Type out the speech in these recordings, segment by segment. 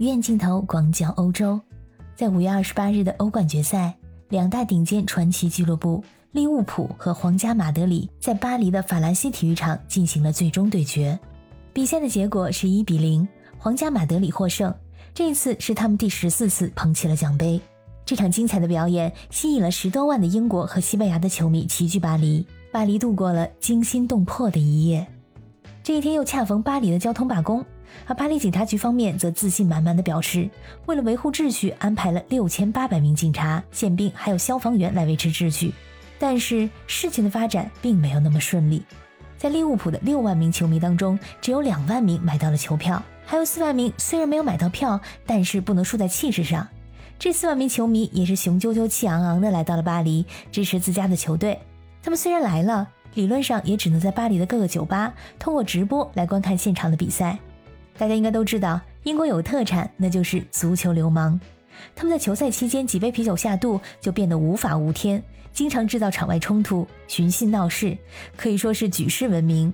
远镜头广角欧洲，在五月二十八日的欧冠决赛，两大顶尖传奇俱乐部利物浦和皇家马德里在巴黎的法兰西体育场进行了最终对决。比赛的结果是一比零，皇家马德里获胜。这一次是他们第十四次捧起了奖杯。这场精彩的表演吸引了十多万的英国和西班牙的球迷齐聚巴黎，巴黎度过了惊心动魄的一夜。这一天又恰逢巴黎的交通罢工。而巴黎警察局方面则自信满满的表示，为了维护秩序，安排了六千八百名警察、宪兵还有消防员来维持秩序。但是事情的发展并没有那么顺利，在利物浦的六万名球迷当中，只有两万名买到了球票，还有四万名虽然没有买到票，但是不能输在气势上。这四万名球迷也是雄赳赳气昂昂的来到了巴黎，支持自家的球队。他们虽然来了，理论上也只能在巴黎的各个酒吧通过直播来观看现场的比赛。大家应该都知道，英国有个特产，那就是足球流氓。他们在球赛期间几杯啤酒下肚，就变得无法无天，经常制造场外冲突、寻衅闹事，可以说是举世闻名。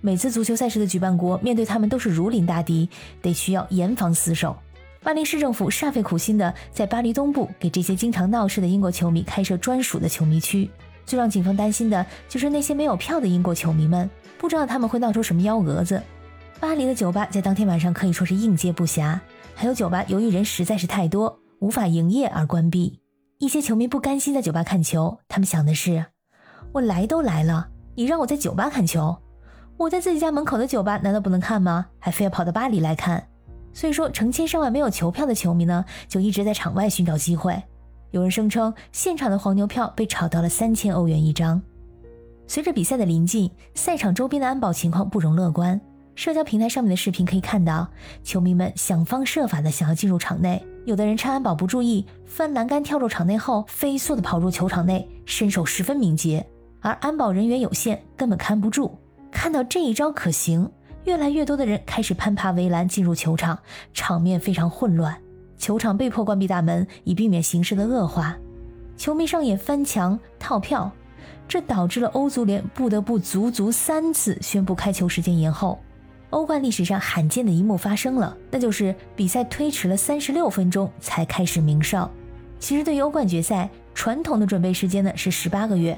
每次足球赛事的举办国面对他们都是如临大敌，得需要严防死守。巴黎市政府煞费苦心的在巴黎东部给这些经常闹事的英国球迷开设专属的球迷区。最让警方担心的就是那些没有票的英国球迷们，不知道他们会闹出什么幺蛾子。巴黎的酒吧在当天晚上可以说是应接不暇，还有酒吧由于人实在是太多，无法营业而关闭。一些球迷不甘心在酒吧看球，他们想的是：我来都来了，你让我在酒吧看球，我在自己家门口的酒吧难道不能看吗？还非要跑到巴黎来看？所以说，成千上万没有球票的球迷呢，就一直在场外寻找机会。有人声称，现场的黄牛票被炒到了三千欧元一张。随着比赛的临近，赛场周边的安保情况不容乐观。社交平台上面的视频可以看到，球迷们想方设法的想要进入场内，有的人趁安保不注意翻栏杆跳入场内后，飞速的跑入球场内，身手十分敏捷。而安保人员有限，根本看不住。看到这一招可行，越来越多的人开始攀爬围栏进入球场，场面非常混乱。球场被迫关闭大门，以避免形势的恶化。球迷上演翻墙套票，这导致了欧足联不得不足足三次宣布开球时间延后。欧冠历史上罕见的一幕发生了，那就是比赛推迟了三十六分钟才开始鸣哨。其实对于欧冠决赛，传统的准备时间呢是十八个月，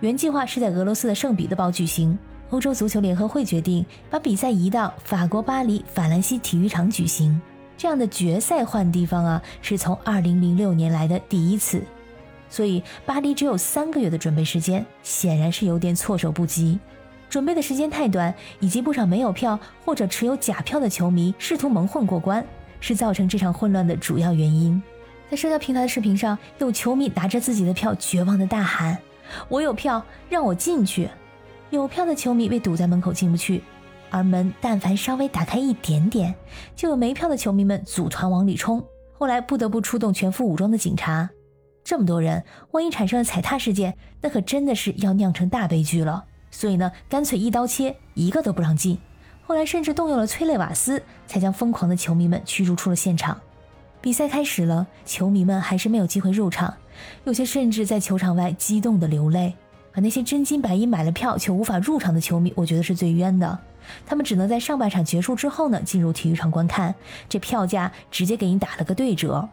原计划是在俄罗斯的圣彼得堡举行。欧洲足球联合会决定把比赛移到法国巴黎法兰西体育场举行。这样的决赛换地方啊，是从二零零六年来的第一次。所以巴黎只有三个月的准备时间，显然是有点措手不及。准备的时间太短，以及不少没有票或者持有假票的球迷试图蒙混过关，是造成这场混乱的主要原因。在社交平台的视频上，有球迷拿着自己的票，绝望的大喊：“我有票，让我进去！”有票的球迷被堵在门口进不去，而门但凡稍微打开一点点，就有没票的球迷们组团往里冲。后来不得不出动全副武装的警察。这么多人，万一产生了踩踏事件，那可真的是要酿成大悲剧了。所以呢，干脆一刀切，一个都不让进。后来甚至动用了催泪瓦斯，才将疯狂的球迷们驱逐出了现场。比赛开始了，球迷们还是没有机会入场，有些甚至在球场外激动的流泪。而那些真金白银买了票却无法入场的球迷，我觉得是最冤的。他们只能在上半场结束之后呢，进入体育场观看，这票价直接给你打了个对折。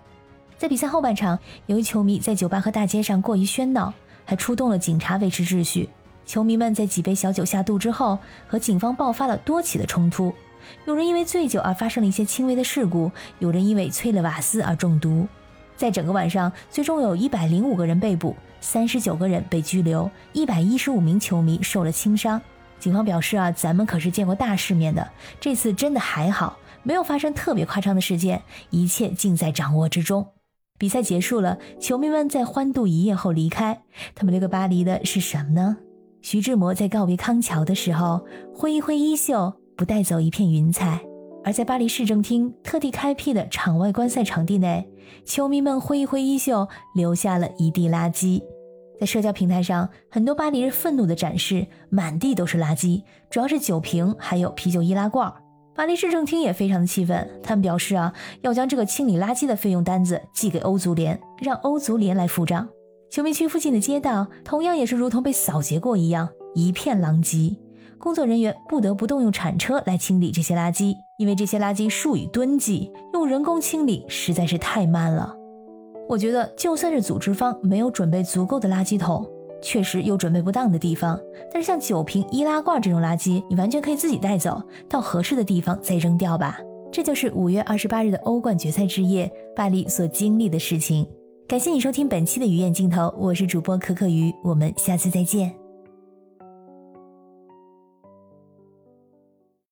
在比赛后半场，由于球迷在酒吧和大街上过于喧闹，还出动了警察维持秩序。球迷们在几杯小酒下肚之后，和警方爆发了多起的冲突。有人因为醉酒而发生了一些轻微的事故，有人因为催了瓦斯而中毒。在整个晚上，最终有一百零五个人被捕，三十九个人被拘留，一百一十五名球迷受了轻伤。警方表示啊，咱们可是见过大世面的，这次真的还好，没有发生特别夸张的事件，一切尽在掌握之中。比赛结束了，球迷们在欢度一夜后离开，他们留给巴黎的是什么呢？徐志摩在告别康桥的时候，挥一挥衣袖，不带走一片云彩；而在巴黎市政厅特地开辟的场外观赛场地内，球迷们挥一挥衣袖，留下了一地垃圾。在社交平台上，很多巴黎人愤怒地展示，满地都是垃圾，主要是酒瓶，还有啤酒易拉罐。巴黎市政厅也非常的气愤，他们表示啊，要将这个清理垃圾的费用单子寄给欧足联，让欧足联来付账。球迷区附近的街道同样也是如同被扫劫过一样，一片狼藉。工作人员不得不动用铲车来清理这些垃圾，因为这些垃圾数以吨计，用人工清理实在是太慢了。我觉得，就算是组织方没有准备足够的垃圾桶，确实有准备不当的地方，但是像酒瓶、易拉罐这种垃圾，你完全可以自己带走，到合适的地方再扔掉吧。这就是五月二十八日的欧冠决赛之夜，巴黎所经历的事情。感谢你收听本期的鱼眼镜头，我是主播可可鱼，我们下次再见。